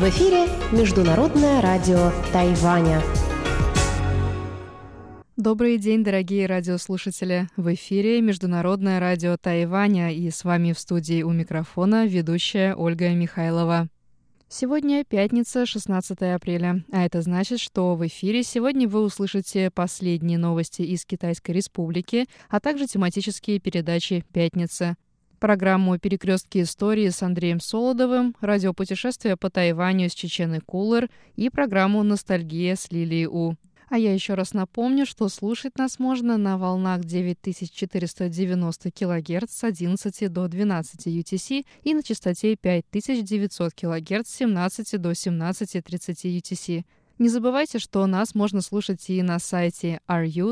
В эфире Международное радио Тайваня. Добрый день, дорогие радиослушатели! В эфире Международное радио Тайваня и с вами в студии у микрофона ведущая Ольга Михайлова. Сегодня пятница, 16 апреля, а это значит, что в эфире сегодня вы услышите последние новости из Китайской Республики, а также тематические передачи «Пятница», программу «Перекрестки истории» с Андреем Солодовым, радиопутешествие по Тайваню с Чеченой Кулер и программу «Ностальгия» с Лилией У. А я еще раз напомню, что слушать нас можно на волнах 9490 кГц с 11 до 12 UTC и на частоте 5900 кГц с 17 до 17.30 UTC. Не забывайте, что нас можно слушать и на сайте ru.rti.org.tw.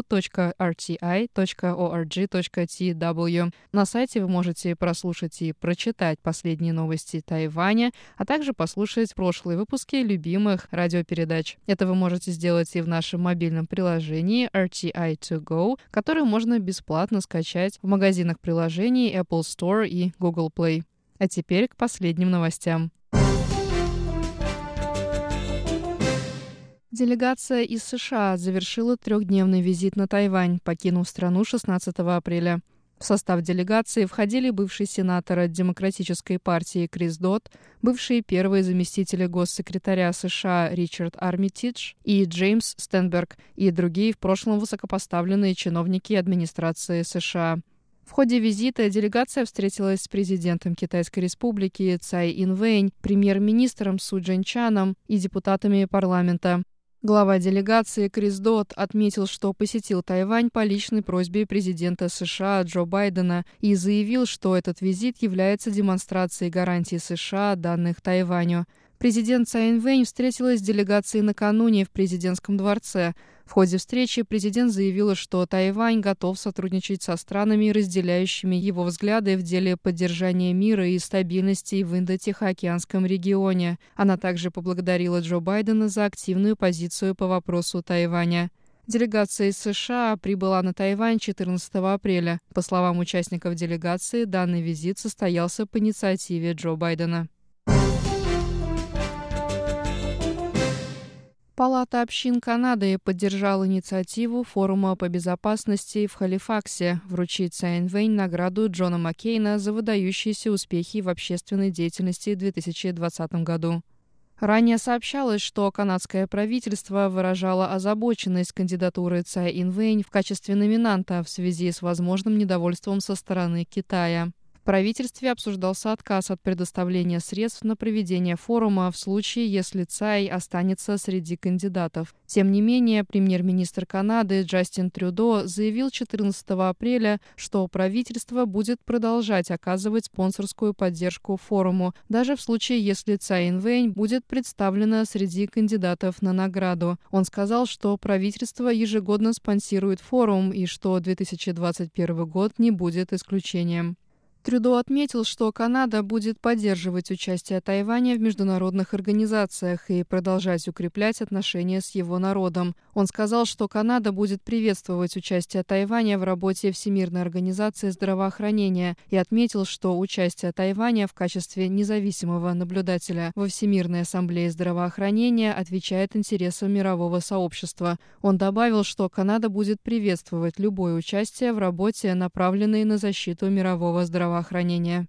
На сайте вы можете прослушать и прочитать последние новости Тайваня, а также послушать прошлые выпуски любимых радиопередач. Это вы можете сделать и в нашем мобильном приложении RTI2Go, которое можно бесплатно скачать в магазинах приложений Apple Store и Google Play. А теперь к последним новостям. Делегация из США завершила трехдневный визит на Тайвань, покинув страну 16 апреля. В состав делегации входили бывший сенатор от Демократической партии Крис Дот, бывшие первые заместители госсекретаря США Ричард Армитидж и Джеймс Стенберг и другие в прошлом высокопоставленные чиновники администрации США. В ходе визита делегация встретилась с президентом Китайской республики Цай Инвэнь, премьер-министром Су Джинчаном и депутатами парламента. Глава делегации Крис Дот отметил, что посетил Тайвань по личной просьбе президента США Джо Байдена и заявил, что этот визит является демонстрацией гарантий США, данных Тайваню. Президент Цай Вэнь встретилась с делегацией накануне в президентском дворце. В ходе встречи президент заявила, что Тайвань готов сотрудничать со странами, разделяющими его взгляды в деле поддержания мира и стабильности в Индо-Тихоокеанском регионе. Она также поблагодарила Джо Байдена за активную позицию по вопросу Тайваня. Делегация из США прибыла на Тайвань 14 апреля. По словам участников делегации, данный визит состоялся по инициативе Джо Байдена. Палата общин Канады поддержала инициативу Форума по безопасности в Халифаксе вручить Цай Инвэнь награду Джона Маккейна за выдающиеся успехи в общественной деятельности в 2020 году. Ранее сообщалось, что канадское правительство выражало озабоченность кандидатуры Цай Инвэнь в качестве номинанта в связи с возможным недовольством со стороны Китая правительстве обсуждался отказ от предоставления средств на проведение форума в случае, если Цай останется среди кандидатов. Тем не менее, премьер-министр Канады Джастин Трюдо заявил 14 апреля, что правительство будет продолжать оказывать спонсорскую поддержку форуму, даже в случае, если Цай Инвэнь будет представлена среди кандидатов на награду. Он сказал, что правительство ежегодно спонсирует форум и что 2021 год не будет исключением. Трюдо отметил, что Канада будет поддерживать участие Тайваня в международных организациях и продолжать укреплять отношения с его народом. Он сказал, что Канада будет приветствовать участие Тайваня в работе Всемирной организации здравоохранения и отметил, что участие Тайваня в качестве независимого наблюдателя во Всемирной ассамблее здравоохранения отвечает интересам мирового сообщества. Он добавил, что Канада будет приветствовать любое участие в работе, направленной на защиту мирового здравоохранения здравоохранения.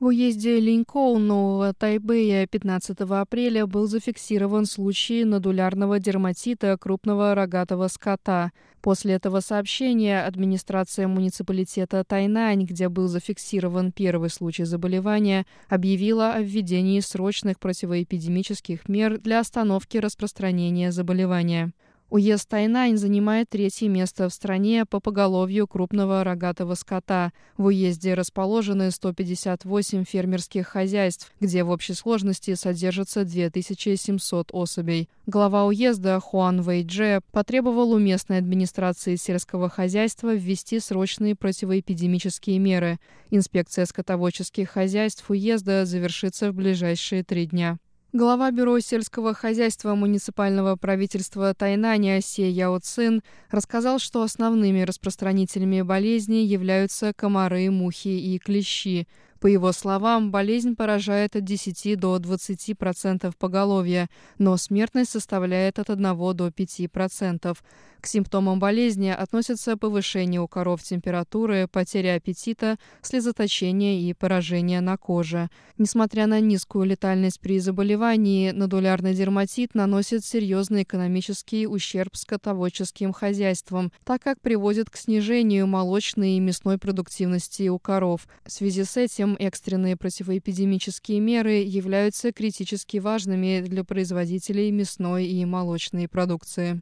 В уезде Линькоу Нового Тайбэя 15 апреля был зафиксирован случай надулярного дерматита крупного рогатого скота. После этого сообщения администрация муниципалитета Тайнань, где был зафиксирован первый случай заболевания, объявила о введении срочных противоэпидемических мер для остановки распространения заболевания. Уезд Тайнань занимает третье место в стране по поголовью крупного рогатого скота. В уезде расположены 158 фермерских хозяйств, где в общей сложности содержится 2700 особей. Глава уезда Хуан Вэйдже потребовал у местной администрации сельского хозяйства ввести срочные противоэпидемические меры. Инспекция скотоводческих хозяйств уезда завершится в ближайшие три дня. Глава Бюро сельского хозяйства муниципального правительства Тайнаня Се Яо Цин рассказал, что основными распространителями болезни являются комары, мухи и клещи – по его словам, болезнь поражает от 10 до 20% поголовья, но смертность составляет от 1 до 5%. К симптомам болезни относятся повышение у коров температуры, потеря аппетита, слезоточение и поражение на коже. Несмотря на низкую летальность при заболевании, нодулярный дерматит наносит серьезный экономический ущерб скотоводческим хозяйствам, так как приводит к снижению молочной и мясной продуктивности у коров. В связи с этим этом экстренные противоэпидемические меры являются критически важными для производителей мясной и молочной продукции.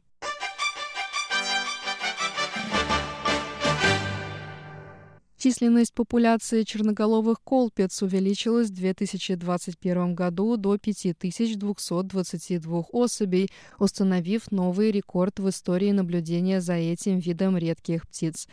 Численность популяции черноголовых колпец увеличилась в 2021 году до 5222 особей, установив новый рекорд в истории наблюдения за этим видом редких птиц.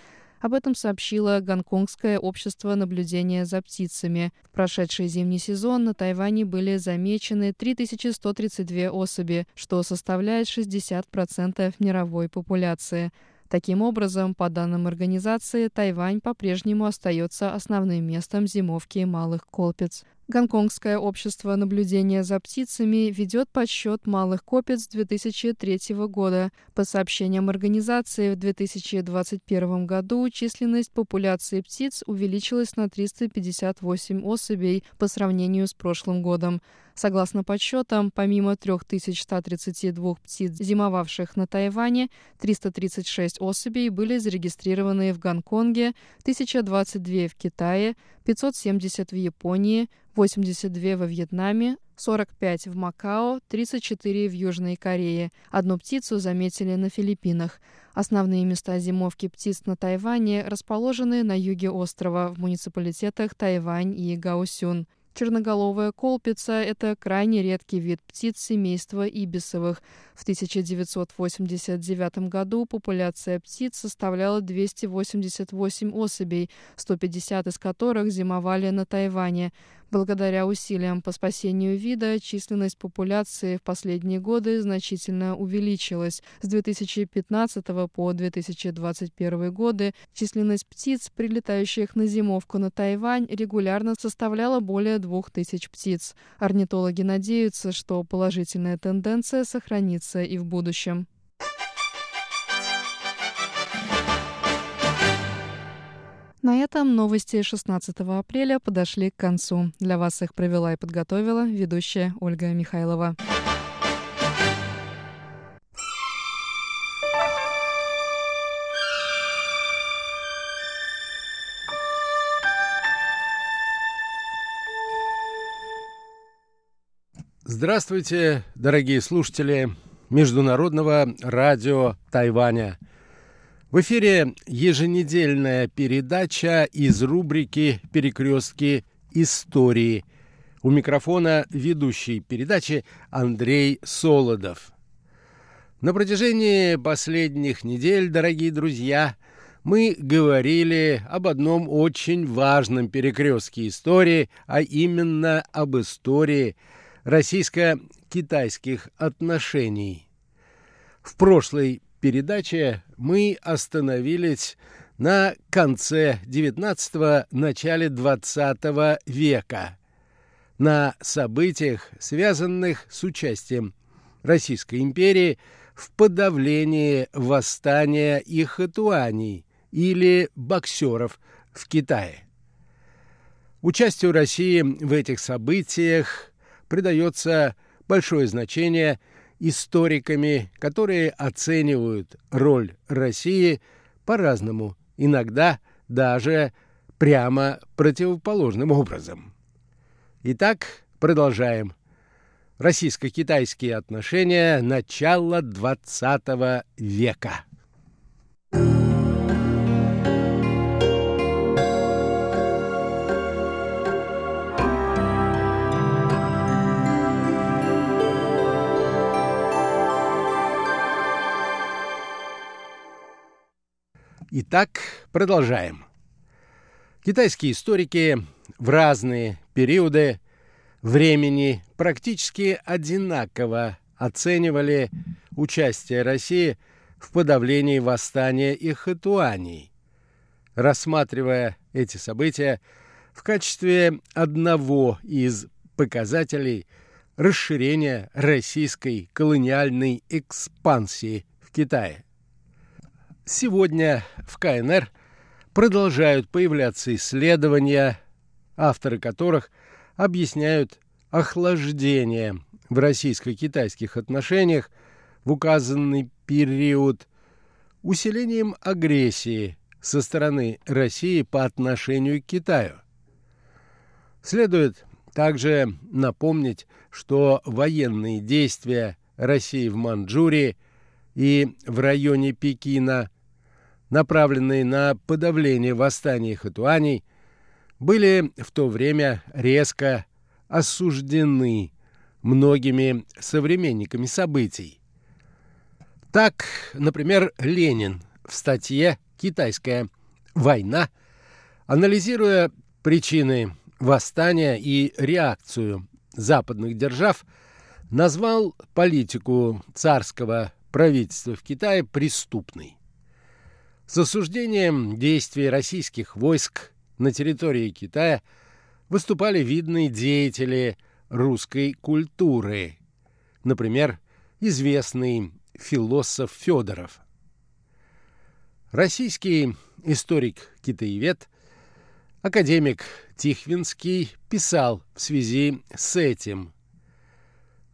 Об этом сообщило Гонконгское общество наблюдения за птицами. В прошедший зимний сезон на Тайване были замечены 3132 особи, что составляет 60% мировой популяции. Таким образом, по данным организации, Тайвань по-прежнему остается основным местом зимовки малых колпец. Гонконгское общество наблюдения за птицами ведет подсчет малых копец 2003 года. По сообщениям организации, в 2021 году численность популяции птиц увеличилась на 358 особей по сравнению с прошлым годом. Согласно подсчетам, помимо 3132 птиц, зимовавших на Тайване, 336 особей были зарегистрированы в Гонконге, 1022 в Китае, 570 в Японии, 82 во Вьетнаме, 45 в Макао, 34 в Южной Корее. Одну птицу заметили на Филиппинах. Основные места зимовки птиц на Тайване расположены на юге острова в муниципалитетах Тайвань и Гаосюн. Черноголовая колпица – это крайне редкий вид птиц семейства ибисовых. В 1989 году популяция птиц составляла 288 особей, 150 из которых зимовали на Тайване. Благодаря усилиям по спасению вида численность популяции в последние годы значительно увеличилась. С 2015 по 2021 годы численность птиц, прилетающих на зимовку на Тайвань, регулярно составляла более 2000 птиц. Орнитологи надеются, что положительная тенденция сохранится и в будущем. На этом новости 16 апреля подошли к концу. Для вас их провела и подготовила ведущая Ольга Михайлова. Здравствуйте, дорогие слушатели Международного радио Тайваня – в эфире еженедельная передача из рубрики «Перекрестки истории». У микрофона ведущий передачи Андрей Солодов. На протяжении последних недель, дорогие друзья, мы говорили об одном очень важном перекрестке истории, а именно об истории российско-китайских отношений. В прошлой передаче мы остановились на конце XIX – начале XX века, на событиях, связанных с участием Российской империи в подавлении восстания и хатуаней или боксеров в Китае. Участию России в этих событиях придается большое значение – историками, которые оценивают роль России по-разному, иногда даже прямо противоположным образом. Итак, продолжаем. Российско-китайские отношения начала XX века. Итак, продолжаем. Китайские историки в разные периоды времени практически одинаково оценивали участие России в подавлении восстания Ихатуаний, рассматривая эти события в качестве одного из показателей расширения российской колониальной экспансии в Китае. Сегодня в КНР продолжают появляться исследования, авторы которых объясняют охлаждение в российско-китайских отношениях в указанный период усилением агрессии со стороны России по отношению к Китаю. Следует также напомнить, что военные действия России в Манчжурии и в районе Пекина, направленные на подавление восстания хатуаней, были в то время резко осуждены многими современниками событий. Так, например, Ленин в статье «Китайская война», анализируя причины восстания и реакцию западных держав, назвал политику царского правительства в Китае преступной. С осуждением действий российских войск на территории Китая выступали видные деятели русской культуры, например, известный философ Федоров. Российский историк-китаевед, академик Тихвинский писал в связи с этим.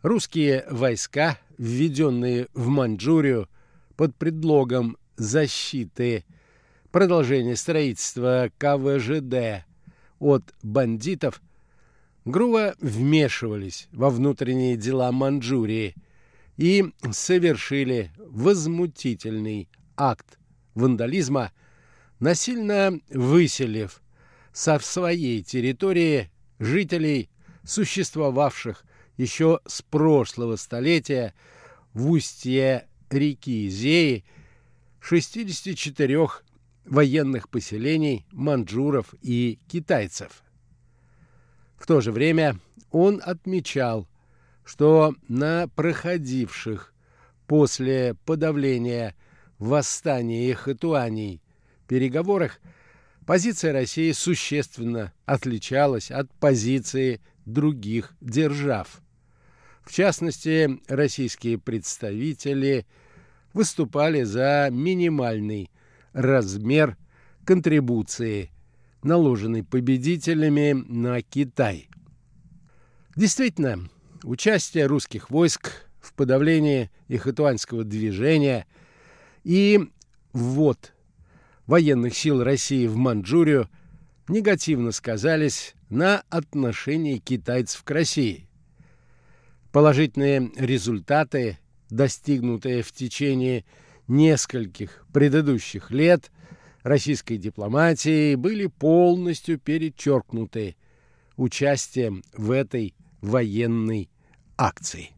Русские войска, введенные в Маньчжурию под предлогом защиты. Продолжения строительства КВЖД от бандитов, грубо вмешивались во внутренние дела Маньчжурии и совершили возмутительный акт вандализма, насильно выселив со своей территории жителей, существовавших еще с прошлого столетия в устье реки Зеи, 64 военных поселений манчжуров и китайцев. В то же время он отмечал, что на проходивших после подавления восстания хатуаней переговорах позиция России существенно отличалась от позиции других держав. В частности, российские представители выступали за минимальный размер контрибуции, наложенной победителями на Китай. Действительно, участие русских войск в подавлении ихатуанского движения и ввод военных сил России в Манчжурию негативно сказались на отношении китайцев к России. Положительные результаты, достигнутые в течение нескольких предыдущих лет российской дипломатии, были полностью перечеркнуты участием в этой военной акции.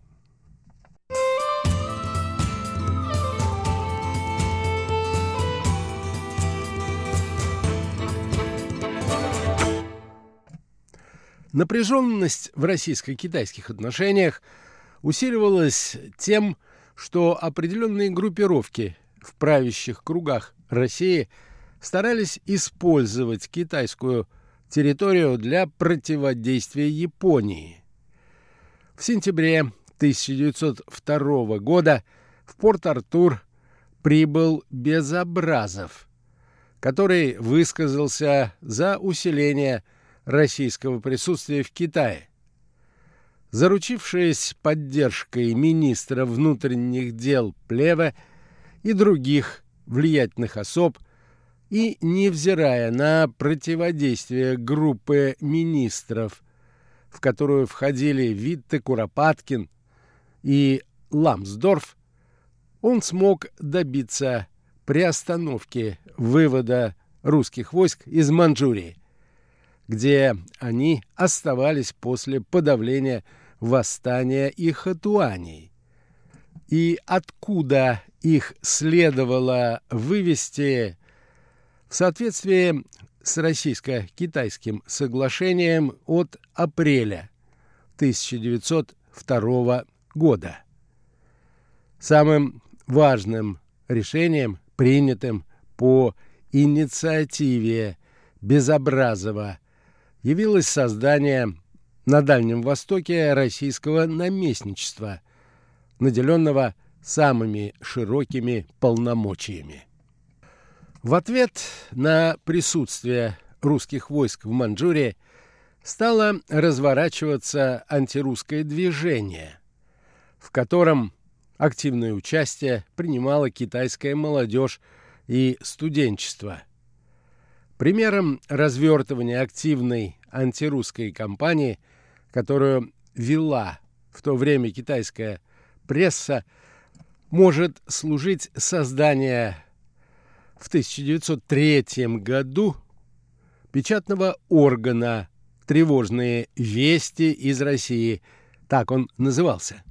Напряженность в российско-китайских отношениях усиливалась тем, что определенные группировки в правящих кругах России старались использовать китайскую территорию для противодействия Японии. В сентябре 1902 года в Порт-Артур прибыл Безобразов, который высказался за усиление российского присутствия в Китае. Заручившись поддержкой министра внутренних дел Плева и других влиятельных особ, и невзирая на противодействие группы министров, в которую входили Витте Куропаткин и Ламсдорф, он смог добиться приостановки вывода русских войск из Манчжурии где они оставались после подавления восстания и хатуаней, и откуда их следовало вывести в соответствии с российско-китайским соглашением от апреля 1902 года. Самым важным решением, принятым по инициативе Безобразова, явилось создание на Дальнем Востоке российского наместничества, наделенного самыми широкими полномочиями. В ответ на присутствие русских войск в Манчжурии стало разворачиваться антирусское движение, в котором активное участие принимала китайская молодежь и студенчество. Примером развертывания активной антирусской кампании, которую вела в то время китайская пресса, может служить создание в 1903 году печатного органа «Тревожные вести из России», так он назывался.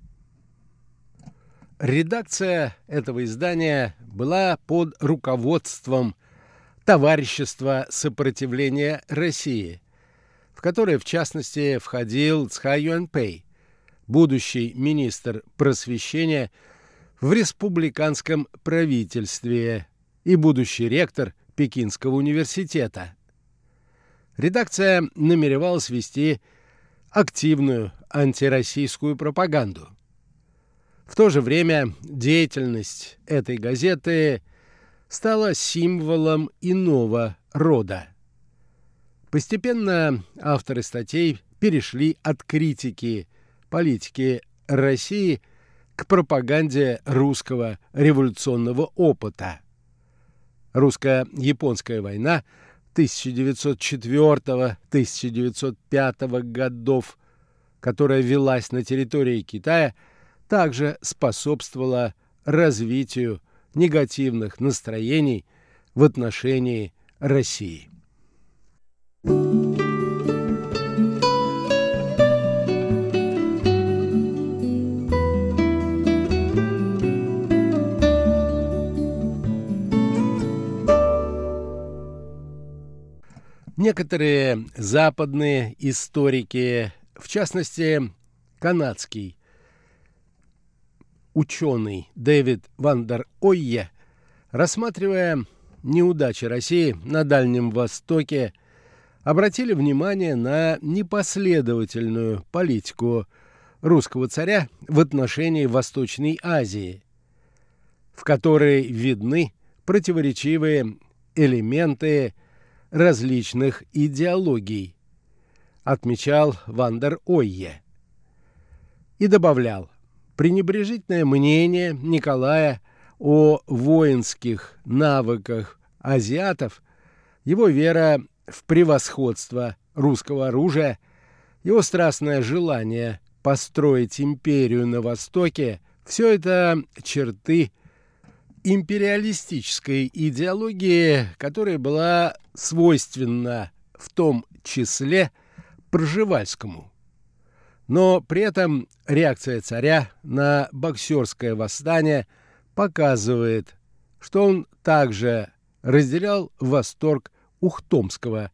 Редакция этого издания была под руководством Товарищества сопротивления России, в которое, в частности, входил Цхай Юанпэй, будущий министр просвещения в республиканском правительстве и будущий ректор Пекинского университета. Редакция намеревалась вести активную антироссийскую пропаганду. В то же время деятельность этой газеты стала символом иного рода. Постепенно авторы статей перешли от критики политики России к пропаганде русского революционного опыта – Русско-японская война 1904-1905 годов, которая велась на территории Китая, также способствовала развитию негативных настроений в отношении России. Некоторые западные историки, в частности, канадский ученый Дэвид Вандер Ойе, рассматривая неудачи России на Дальнем Востоке, обратили внимание на непоследовательную политику русского царя в отношении Восточной Азии, в которой видны противоречивые элементы различных идеологий, отмечал Вандер Ойе. И добавлял, пренебрежительное мнение Николая о воинских навыках азиатов, его вера в превосходство русского оружия, его страстное желание построить империю на Востоке – все это черты империалистической идеологии, которая была свойственна в том числе Пржевальскому. Но при этом реакция царя на боксерское восстание показывает, что он также разделял восторг Ухтомского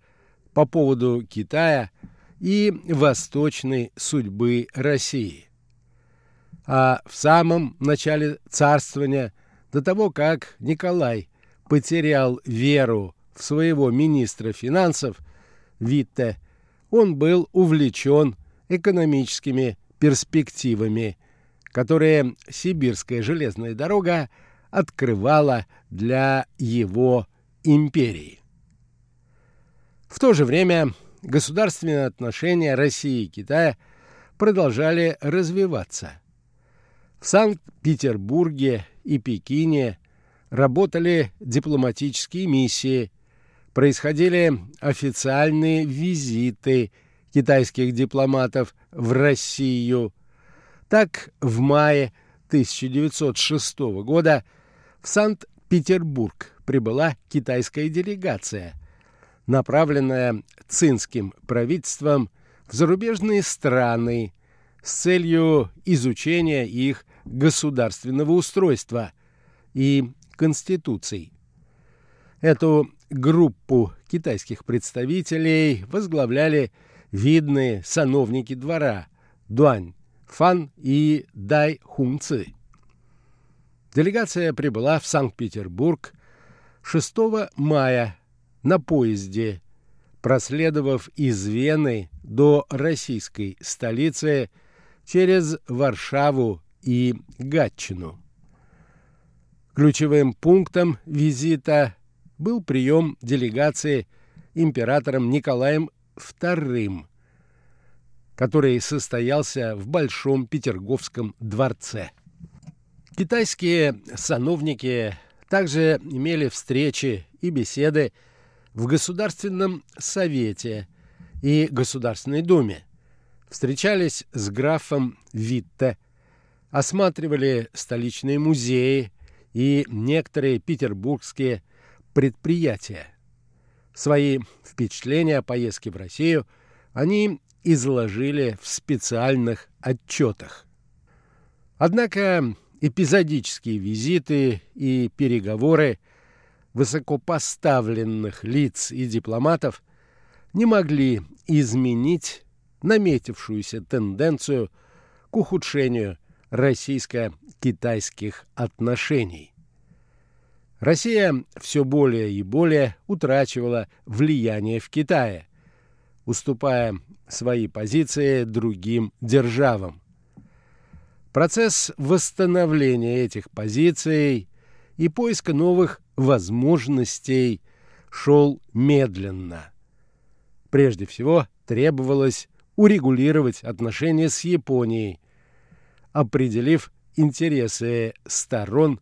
по поводу Китая и восточной судьбы России. А в самом начале царствования – до того, как Николай потерял веру в своего министра финансов Витте, он был увлечен экономическими перспективами, которые сибирская железная дорога открывала для его империи. В то же время государственные отношения России и Китая продолжали развиваться. В Санкт-Петербурге и Пекине работали дипломатические миссии, происходили официальные визиты китайских дипломатов в Россию. Так, в мае 1906 года в Санкт-Петербург прибыла китайская делегация, направленная цинским правительством в зарубежные страны с целью изучения их государственного устройства и конституций. Эту группу китайских представителей возглавляли видные сановники двора Дуань Фан и Дай Хунци. Делегация прибыла в Санкт-Петербург 6 мая на поезде, проследовав из Вены до российской столицы через Варшаву и Гатчину. Ключевым пунктом визита был прием делегации императором Николаем II, который состоялся в Большом Петерговском дворце. Китайские сановники также имели встречи и беседы в Государственном Совете и Государственной Думе, встречались с графом Витте, осматривали столичные музеи и некоторые петербургские предприятия. Свои впечатления о поездке в Россию они изложили в специальных отчетах. Однако эпизодические визиты и переговоры высокопоставленных лиц и дипломатов не могли изменить наметившуюся тенденцию к ухудшению российско-китайских отношений. Россия все более и более утрачивала влияние в Китае, уступая свои позиции другим державам. Процесс восстановления этих позиций и поиска новых возможностей шел медленно. Прежде всего, требовалось урегулировать отношения с Японией, определив интересы сторон.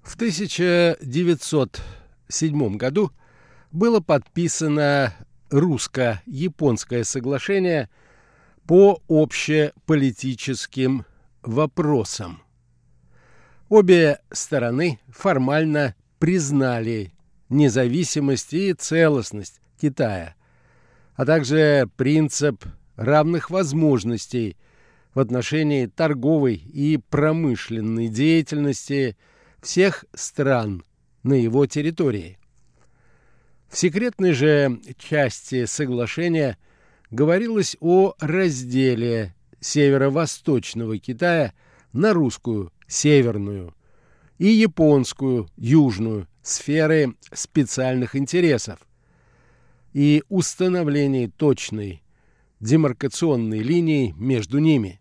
В 1907 году было подписано русско-японское соглашение по общеполитическим вопросам. Обе стороны формально признали независимость и целостность Китая, а также принцип равных возможностей в отношении торговой и промышленной деятельности всех стран на его территории. В секретной же части соглашения говорилось о разделе северо-восточного Китая на русскую, северную, и японскую, южную, сферы специальных интересов и установлении точной демаркационной линии между ними.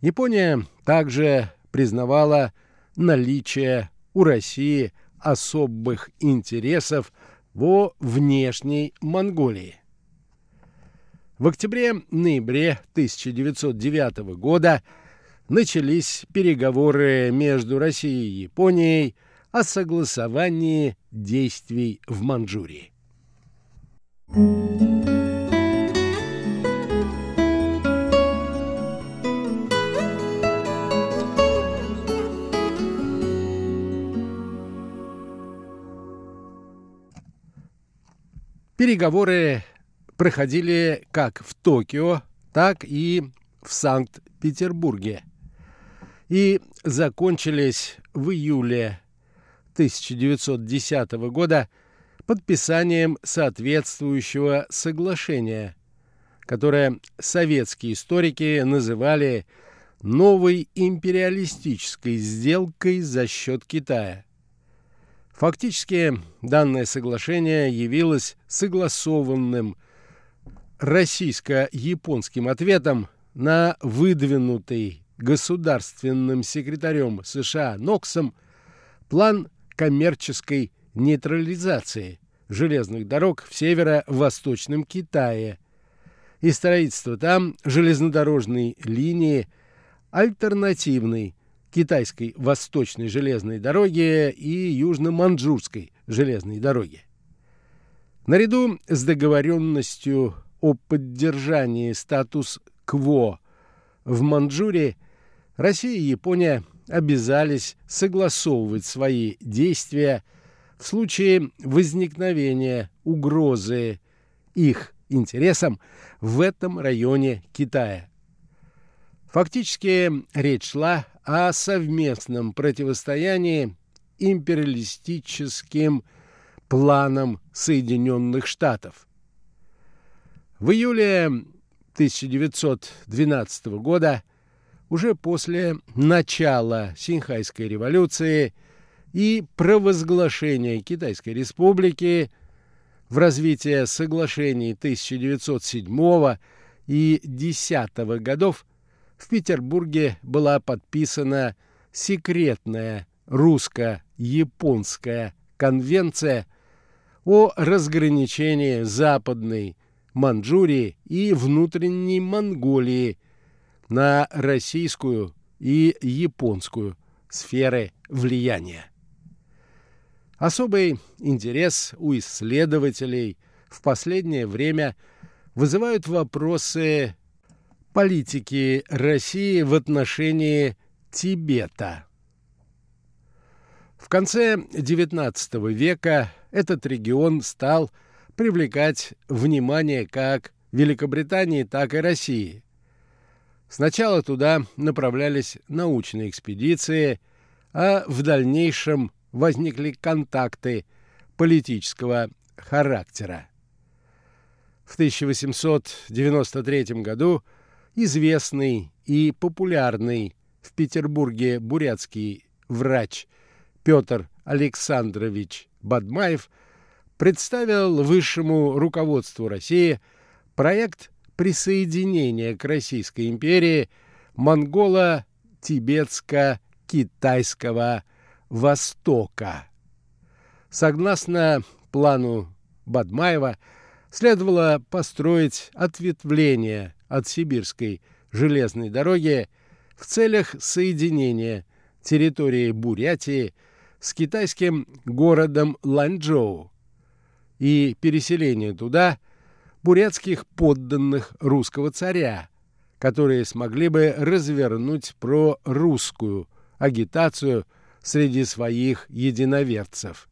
Япония также признавала наличие у России особых интересов во внешней Монголии. В октябре-ноябре 1909 года начались переговоры между Россией и Японией о согласовании действий в Манчжурии. Переговоры проходили как в Токио, так и в Санкт-Петербурге и закончились в июле 1910 года подписанием соответствующего соглашения, которое советские историки называли новой империалистической сделкой за счет Китая. Фактически данное соглашение явилось согласованным российско-японским ответом на выдвинутый государственным секретарем США Ноксом план коммерческой нейтрализации железных дорог в северо-восточном Китае. И строительство там железнодорожной линии альтернативной китайской восточной железной дороги и южно-манчжурской железной дороги. Наряду с договоренностью о поддержании статус-кво в Манчжурии Россия и Япония обязались согласовывать свои действия в случае возникновения угрозы их интересам в этом районе Китая. Фактически речь шла о совместном противостоянии империалистическим планам Соединенных Штатов. В июле 1912 года, уже после начала Синхайской революции и провозглашения Китайской республики в развитие соглашений 1907 и 10 годов в Петербурге была подписана секретная русско-японская конвенция о разграничении Западной Манчжурии и внутренней Монголии на российскую и японскую сферы влияния. Особый интерес у исследователей в последнее время вызывают вопросы политики России в отношении Тибета. В конце XIX века этот регион стал привлекать внимание как Великобритании, так и России. Сначала туда направлялись научные экспедиции, а в дальнейшем возникли контакты политического характера. В 1893 году известный и популярный в Петербурге бурятский врач Петр Александрович Бадмаев представил высшему руководству России проект присоединения к Российской империи монголо-тибетско-китайского Востока. Согласно плану Бадмаева, следовало построить ответвление от Сибирской железной дороги в целях соединения территории Бурятии с китайским городом Ланчжоу и переселения туда бурятских подданных русского царя, которые смогли бы развернуть прорусскую агитацию среди своих единоверцев.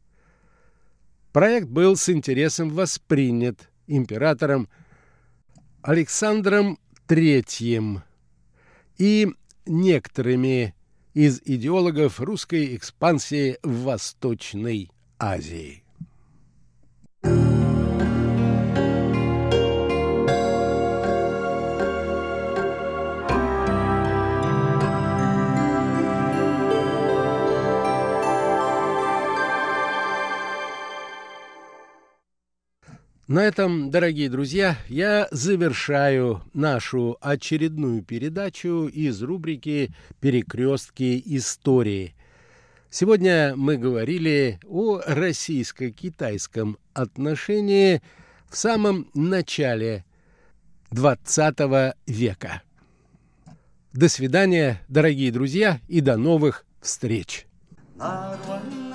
Проект был с интересом воспринят императором Александром III и некоторыми из идеологов русской экспансии в Восточной Азии. На этом, дорогие друзья, я завершаю нашу очередную передачу из рубрики «Перекрестки истории». Сегодня мы говорили о российско-китайском отношении в самом начале XX века. До свидания, дорогие друзья, и до новых встреч! 이야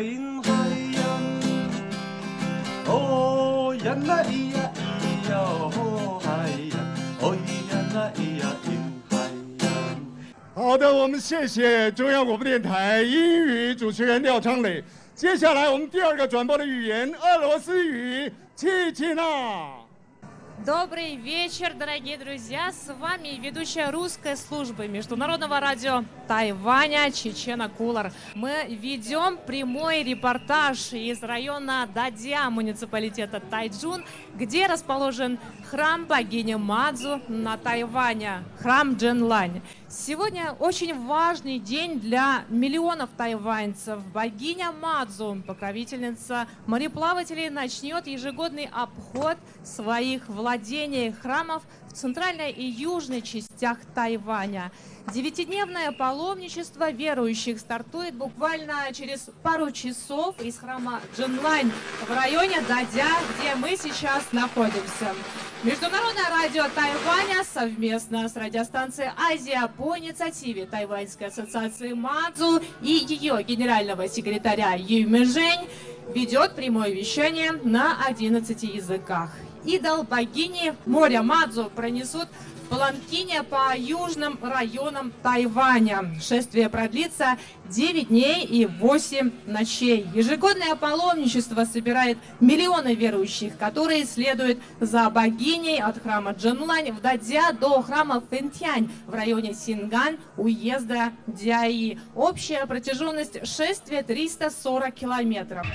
人海洋。哦，那咿呀咿呀哦海洋，哦咿呀那咿呀。好的，我们谢谢中央广播电台英语主持人廖昌磊。接下来，我们第二个转播的语言俄罗斯语，气气娜。Добрый вечер, дорогие друзья! С вами ведущая русской службы Международного радио Тайваня Чечена Кулар. Мы ведем прямой репортаж из района Дадя муниципалитета Тайджун, где расположен храм богини Мадзу на Тайване, храм Дженлань. Сегодня очень важный день для миллионов тайваньцев. Богиня Мадзу, покровительница мореплавателей, начнет ежегодный обход своих владений храмов центральной и южной частях Тайваня. Девятидневное паломничество верующих стартует буквально через пару часов из храма Джинлань в районе Дадя, где мы сейчас находимся. Международное радио Тайваня совместно с радиостанцией «Азия» по инициативе Тайваньской ассоциации МАДЗУ и ее генерального секретаря Ю Жень ведет прямое вещание на 11 языках. Идол богини моря Мадзу пронесут Паланкине по южным районам Тайваня. Шествие продлится 9 дней и 8 ночей. Ежегодное паломничество собирает миллионы верующих, которые следуют за богиней от храма Джанлань в Дадзя до храма Фэнтянь в районе Синган уезда Дяи. Общая протяженность шествия 340 километров.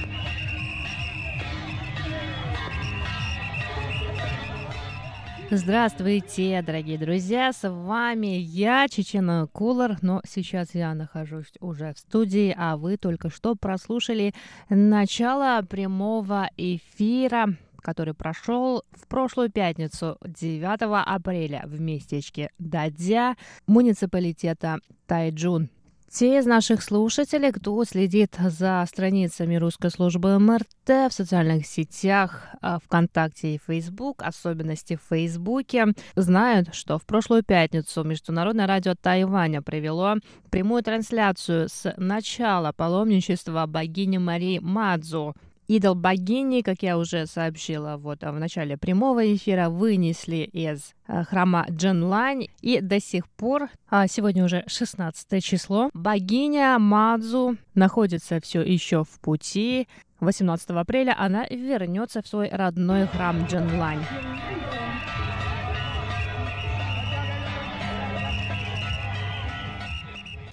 Здравствуйте, дорогие друзья, с вами я, Чечена Кулар, но сейчас я нахожусь уже в студии, а вы только что прослушали начало прямого эфира который прошел в прошлую пятницу, 9 апреля, в местечке Дадзя муниципалитета Тайджун. Те из наших слушателей, кто следит за страницами русской службы МРТ в социальных сетях а, ВКонтакте и Фейсбук, особенности в Фейсбуке, знают, что в прошлую пятницу Международное радио Тайваня провело прямую трансляцию с начала паломничества богини Марии Мадзу идол богини, как я уже сообщила вот в начале прямого эфира, вынесли из э, храма Дженлань. И до сих пор, а сегодня уже 16 число, богиня Мадзу находится все еще в пути. 18 апреля она вернется в свой родной храм Дженлань.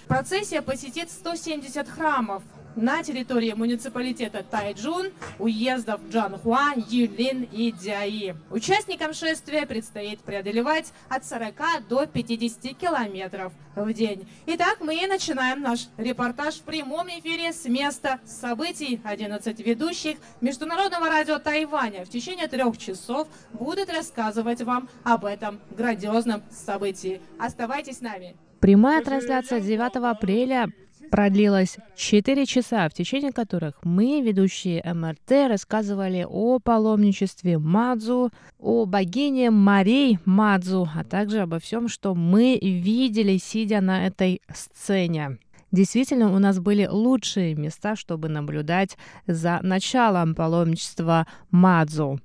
Процессия посетит 170 храмов на территории муниципалитета Тайджун, уездов Джанхуа, Юлин и Дяи. Участникам шествия предстоит преодолевать от 40 до 50 километров в день. Итак, мы начинаем наш репортаж в прямом эфире с места событий. 11 ведущих Международного радио Тайваня в течение трех часов будут рассказывать вам об этом грандиозном событии. Оставайтесь с нами. Прямая трансляция 9 апреля продлилась 4 часа, в течение которых мы, ведущие МРТ, рассказывали о паломничестве Мадзу, о богине Марей Мадзу, а также обо всем, что мы видели, сидя на этой сцене. Действительно, у нас были лучшие места, чтобы наблюдать за началом паломничества Мадзу.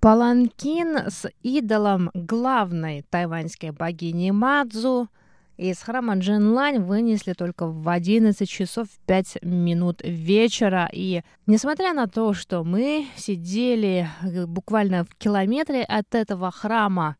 Паланкин с идолом главной тайваньской богини Мадзу из храма Джинлань вынесли только в 11 часов 5 минут вечера. И несмотря на то, что мы сидели э, буквально в километре от этого храма,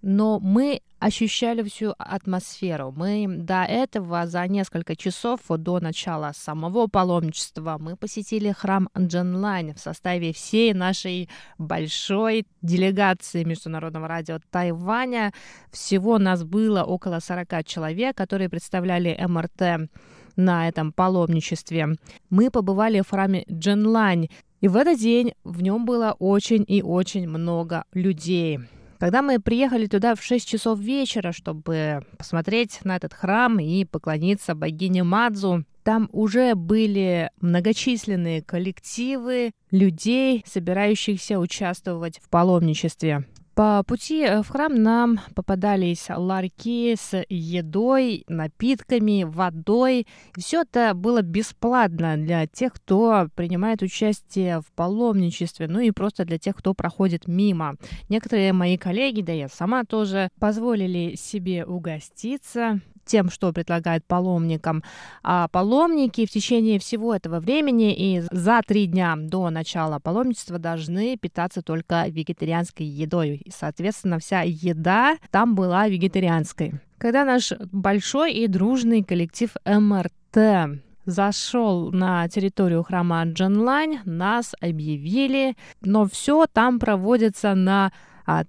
но мы ощущали всю атмосферу. Мы до этого, за несколько часов до начала самого паломничества, мы посетили храм Джанлань в составе всей нашей большой делегации Международного радио Тайваня. Всего нас было около 40 человек, которые представляли МРТ на этом паломничестве. Мы побывали в храме Джанлань, и в этот день в нем было очень и очень много людей. Когда мы приехали туда в 6 часов вечера, чтобы посмотреть на этот храм и поклониться богине Мадзу, там уже были многочисленные коллективы людей, собирающихся участвовать в паломничестве. По пути э, в храм нам попадались ларьки с едой, напитками, водой. Все это было бесплатно для тех, кто принимает участие в паломничестве, ну и просто для тех, кто проходит мимо. Некоторые мои коллеги, да я сама тоже, позволили себе угоститься тем, что предлагают паломникам. А паломники в течение всего этого времени и за три дня до начала паломничества должны питаться только вегетарианской едой. И, соответственно, вся еда там была вегетарианской. Когда наш большой и дружный коллектив МРТ зашел на территорию храма Джанлань, нас объявили, но все там проводится на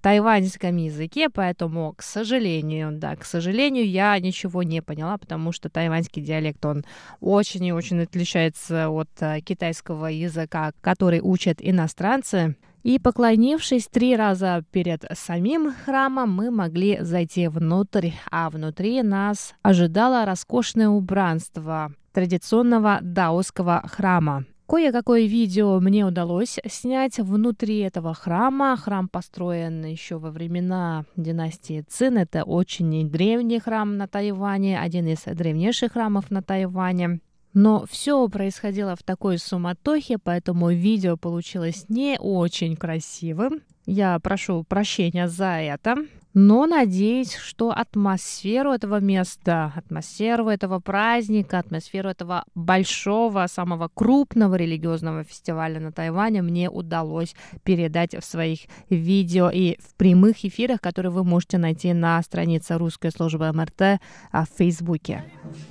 тайваньском языке, поэтому, к сожалению, да, к сожалению, я ничего не поняла, потому что тайваньский диалект, он очень и очень отличается от а, китайского языка, который учат иностранцы. И поклонившись три раза перед самим храмом, мы могли зайти внутрь, а внутри нас ожидало роскошное убранство традиционного даосского храма. Кое-какое видео мне удалось снять внутри этого храма. Храм построен еще во времена династии Цин. Это очень древний храм на Тайване, один из древнейших храмов на Тайване. Но все происходило в такой суматохе, поэтому видео получилось не очень красивым. Я прошу прощения за это но надеюсь, что атмосферу этого места, атмосферу этого праздника, атмосферу этого большого, самого крупного религиозного фестиваля на Тайване мне удалось передать в своих видео и в прямых эфирах, которые вы можете найти на странице русской службы МРТ в Фейсбуке.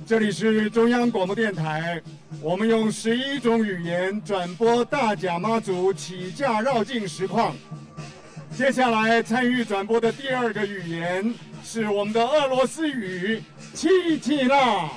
这里是中央广播电台，我们用十一种语言转播大甲妈祖起驾绕境实况。 接下来参与转播的第二个语言是我们的俄罗斯语，气气啦。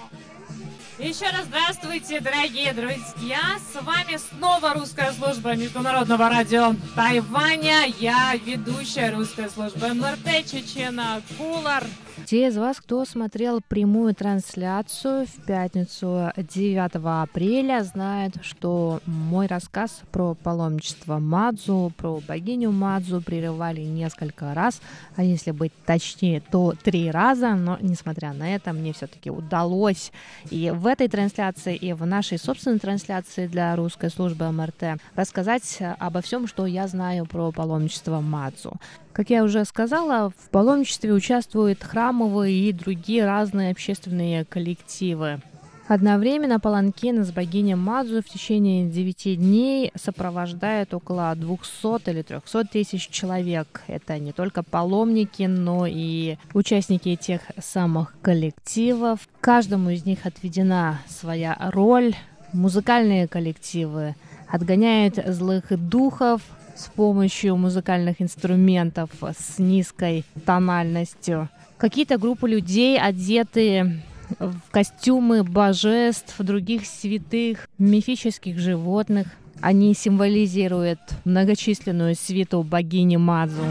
Еще раз здравствуйте, дорогие друзья! С вами снова русская служба Международного радио Тайваня. Я ведущая русской службы МРТ Чечена Кулар. Те из вас, кто смотрел прямую трансляцию в пятницу 9 апреля, знают, что мой рассказ про паломничество Мадзу, про богиню Мадзу прерывали несколько раз, а если быть точнее, то три раза, но несмотря на это, мне все-таки удалось и в этой трансляции, и в нашей собственной трансляции для русской службы МРТ рассказать обо всем, что я знаю про паломничество Мадзу. Как я уже сказала, в паломничестве участвуют храмовые и другие разные общественные коллективы. Одновременно паланкин с богиней Мадзу в течение 9 дней сопровождает около 200 или 300 тысяч человек. Это не только паломники, но и участники тех самых коллективов. Каждому из них отведена своя роль. Музыкальные коллективы отгоняют злых духов, с помощью музыкальных инструментов с низкой тональностью. Какие-то группы людей, одетые в костюмы божеств, других святых, мифических животных. Они символизируют многочисленную свиту богини Мадзу.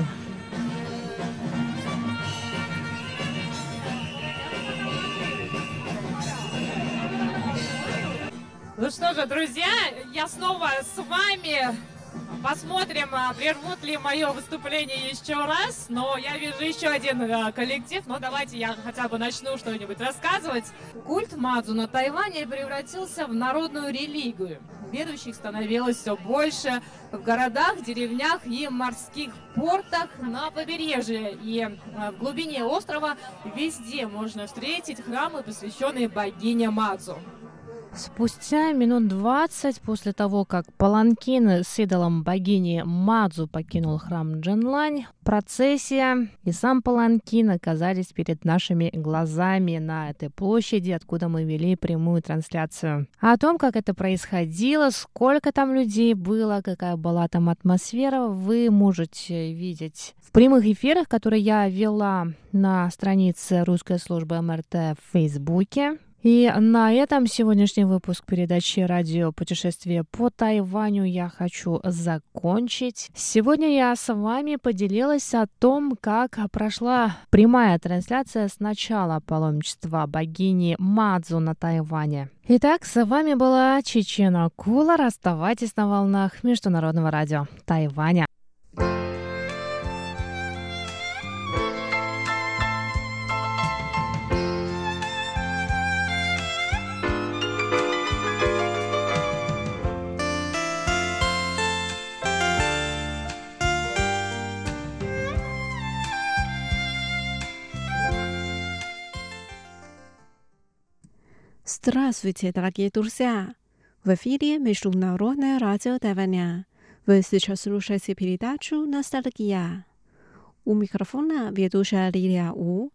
Ну что же, друзья, я снова с вами. Посмотрим, а, прервут ли мое выступление еще раз. Но я вижу еще один а, коллектив. Но давайте я хотя бы начну что-нибудь рассказывать. Культ Мадзу на Тайване превратился в народную религию. Верующих становилось все больше в городах, деревнях и морских портах на побережье. И а, в глубине острова везде можно встретить храмы, посвященные богине Мадзу. Спустя минут двадцать после того, как Паланкин с идолом богини Мадзу покинул храм Дженлань, процессия и сам Паланкин оказались перед нашими глазами на этой площади, откуда мы вели прямую трансляцию. О том, как это происходило, сколько там людей было, какая была там атмосфера, вы можете видеть в прямых эфирах, которые я вела на странице русской службы МРТ в Фейсбуке. И на этом сегодняшний выпуск передачи «Радио путешествие по Тайваню» я хочу закончить. Сегодня я с вами поделилась о том, как прошла прямая трансляция с начала паломничества богини Мадзу на Тайване. Итак, с вами была Чечена Кулар. Оставайтесь на волнах Международного радио Тайваня. Здравствуйте, дорогие друзья! В эфире Международное радио Тайваня. Вы сейчас слушаете передачу «Ностальгия». У микрофона ведущая Лилия У.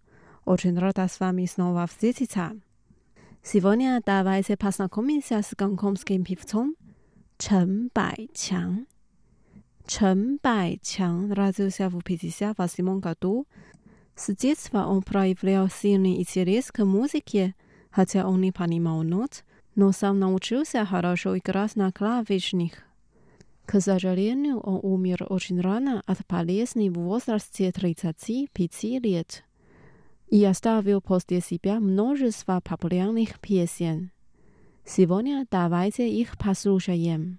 Очень рада с вами снова встретиться. Сегодня давайте познакомимся с гонконгским певцом Чен Байчан. Чен Байчан родился в 1958 году. С детства он проявлял сильный интерес к музыке – хотя он не понимал нот, но сам научился хорошо играть на клавишных. К сожалению, он умер очень рано от болезни в возрасте 35 лет и оставил после себя множество популярных песен. Сегодня давайте их послушаем.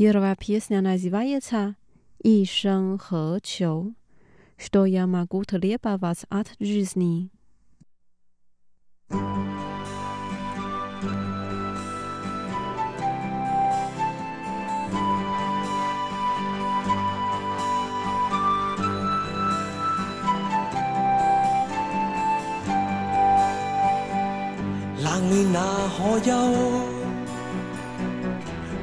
Первая песня называется «一生何求?» Что я могу требовать от жизни? 冷暖那可休？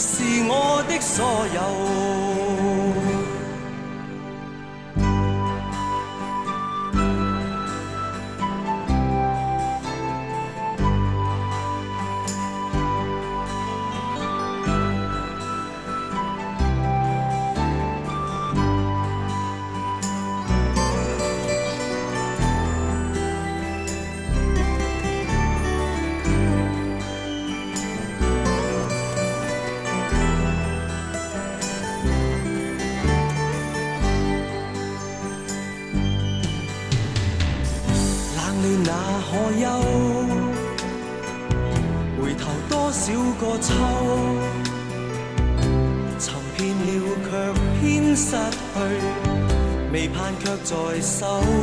是我的所有。在手。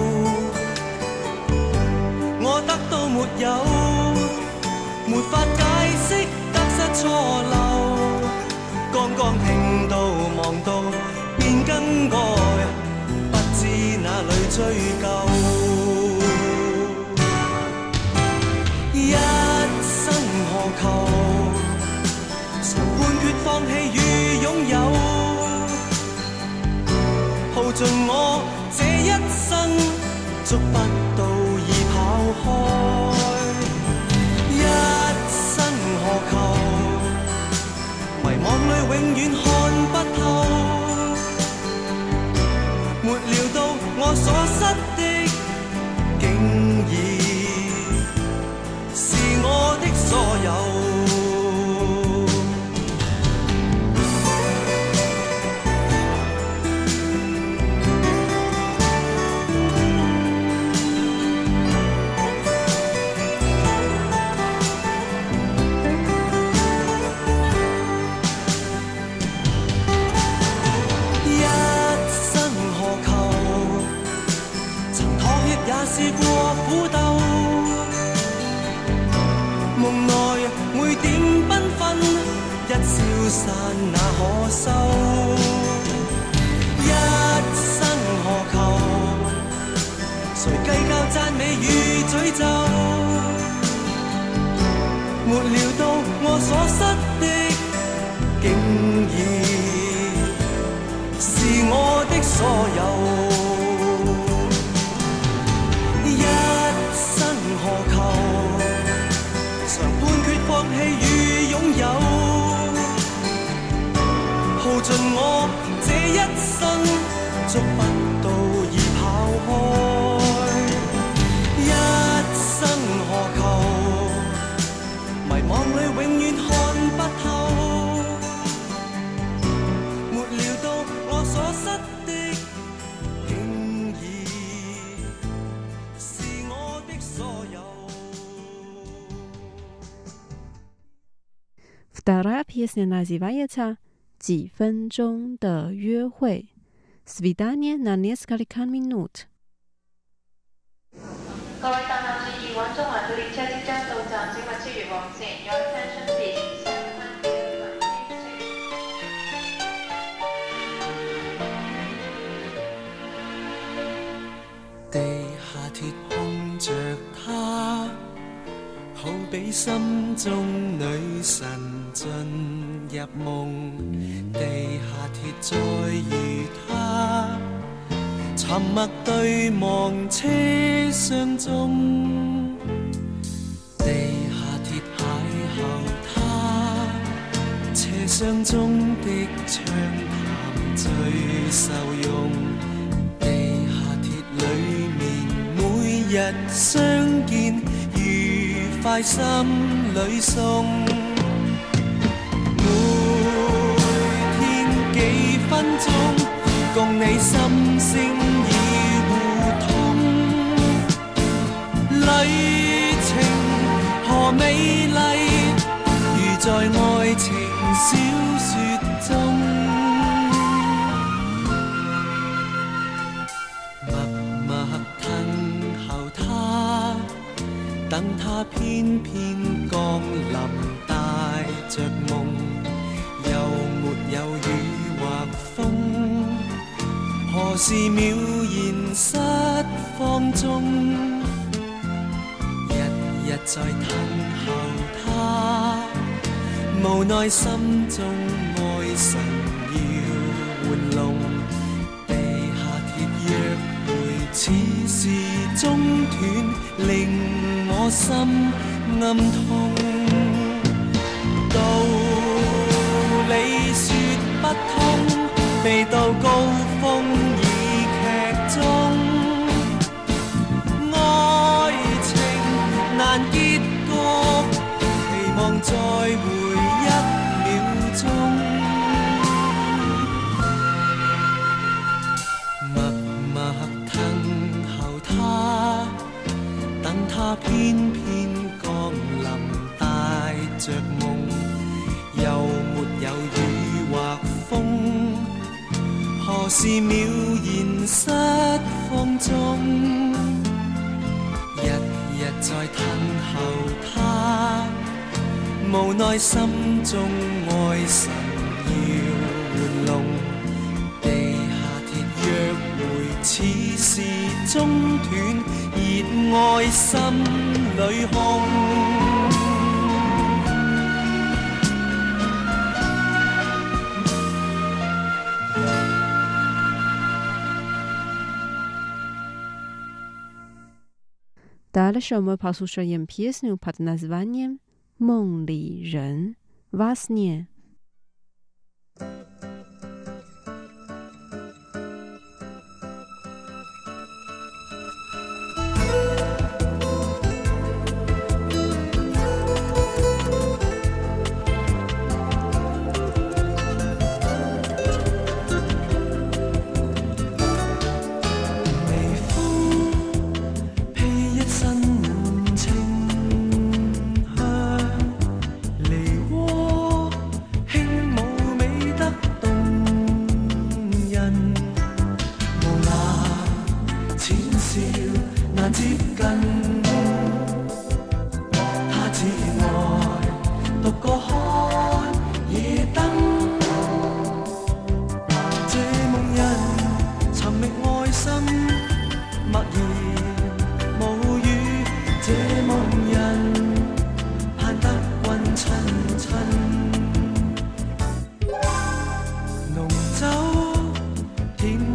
Darapies nie na związa, 几分钟的约会, świdanie na niezliczonymi minut. 各位乘客注意，往中环的列车即将到站，请勿超越黄线。有车窗边。地下铁碰着她，好比心中女神。进入梦，地下铁再遇他，沉默对望。车厢中，地下铁邂逅他，车厢中的畅谈最受用，地下铁里面每日相见，愉快心里送。共你心聲已互通。旅程何美麗，如在愛情小說中。默默等候他，等他偏偏是渺然失放縱？日日在等候他，无奈心中爱神要玩弄。地下鐵約會似是中断，令我心暗痛。道理说不通，未到高峰已剧终。爱情难结局，期望再会一秒钟。默默等候他，等他偏偏降临，带着梦，又没有 何時渺然失放中？日日在等候他，无奈心中爱神要玩弄。地下鐵約會似是中斷，熱愛心里空。Dalsze my posłuchajmy pieśnię pod nazwaniem Mąli Ren. Wasnie. thank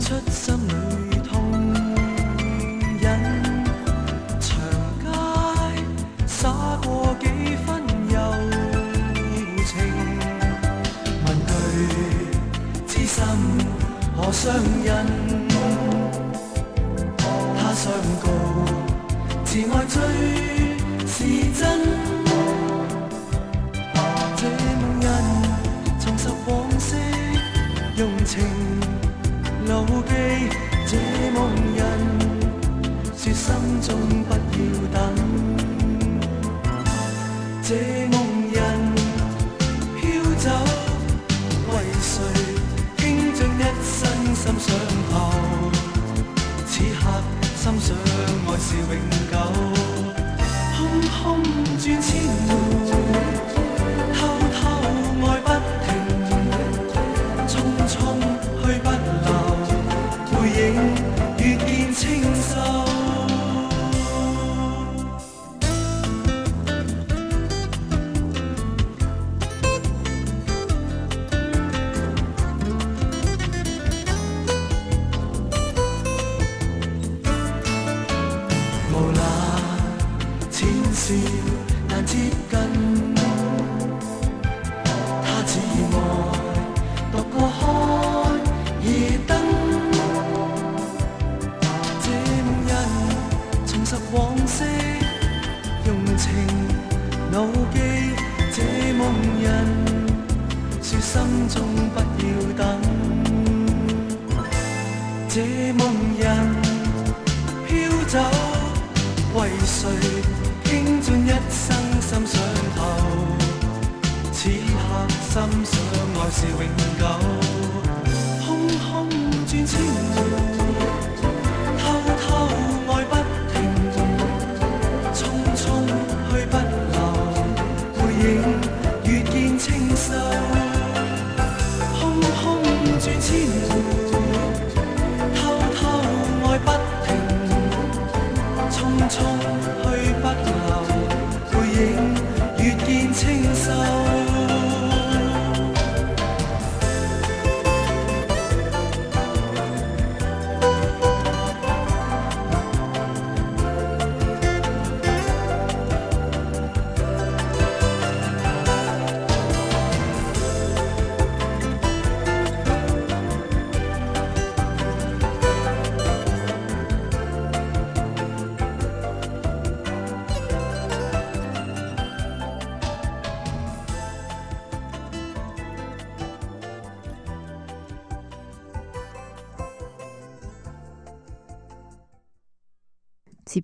出心里痛，忍长街洒过几分柔情。问句痴心何相印，他相告：「自爱最是真。」心中不要等。这梦人飘走为谁倾尽一生心上头此刻心想爱是永久。空空转千是永久。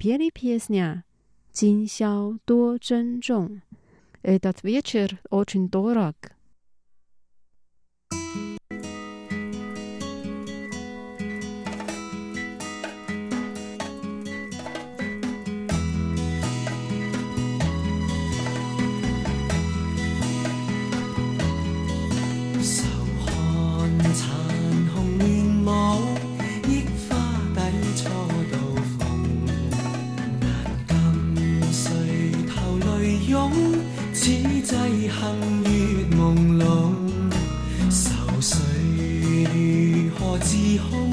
别离别离，今宵多珍重。Это вечер очень дорог. 际恨月朦胧愁绪如何自控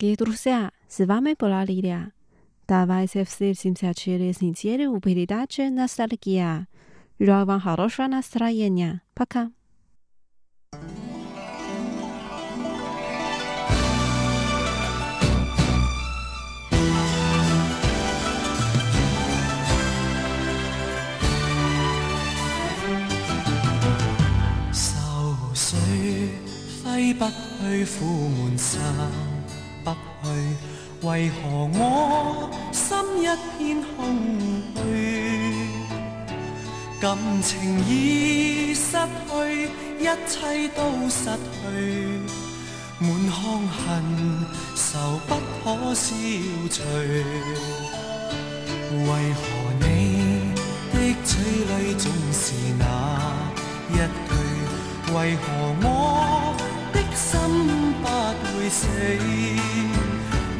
geht Russia, si vame pola lidia. Da weiß ich, sie sind sehr chill, es sind jede Uberidace Nostalgia. Rauwan Haroshwa Nostrajenia. Paka. Sau sui, fei bak hui fu mun sang. 去，为何我心一片空虚？感情已失去，一切都失去，满腔恨愁不可消除。为何你的嘴里总是那一句？为何我的？心不会死，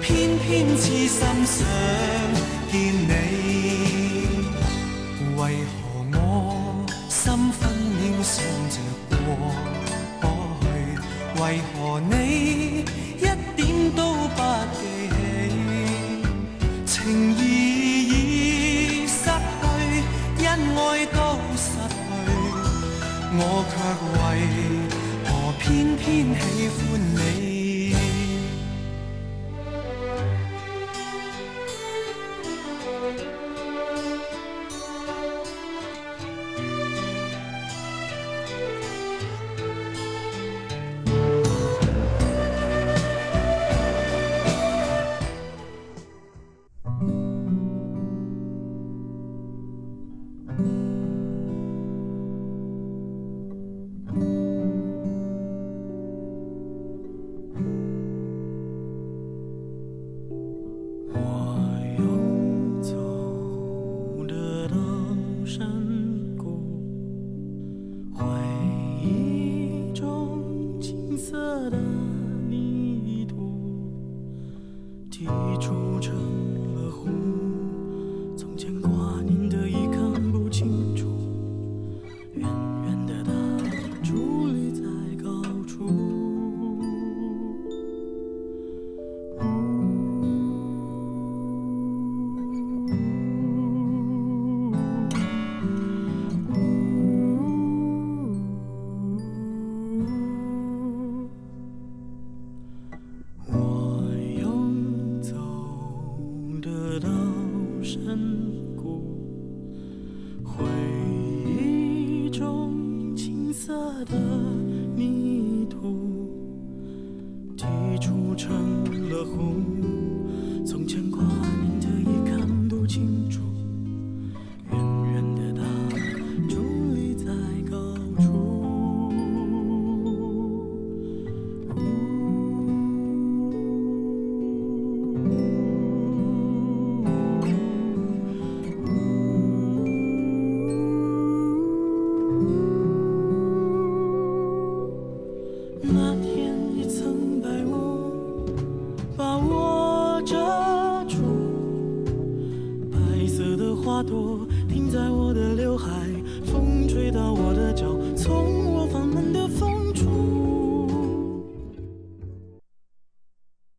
偏偏痴心想见你。为何我心分秒想着过过去？为何你一点都不记起？情义已失去，恩爱都失去，我却为何。偏偏喜欢。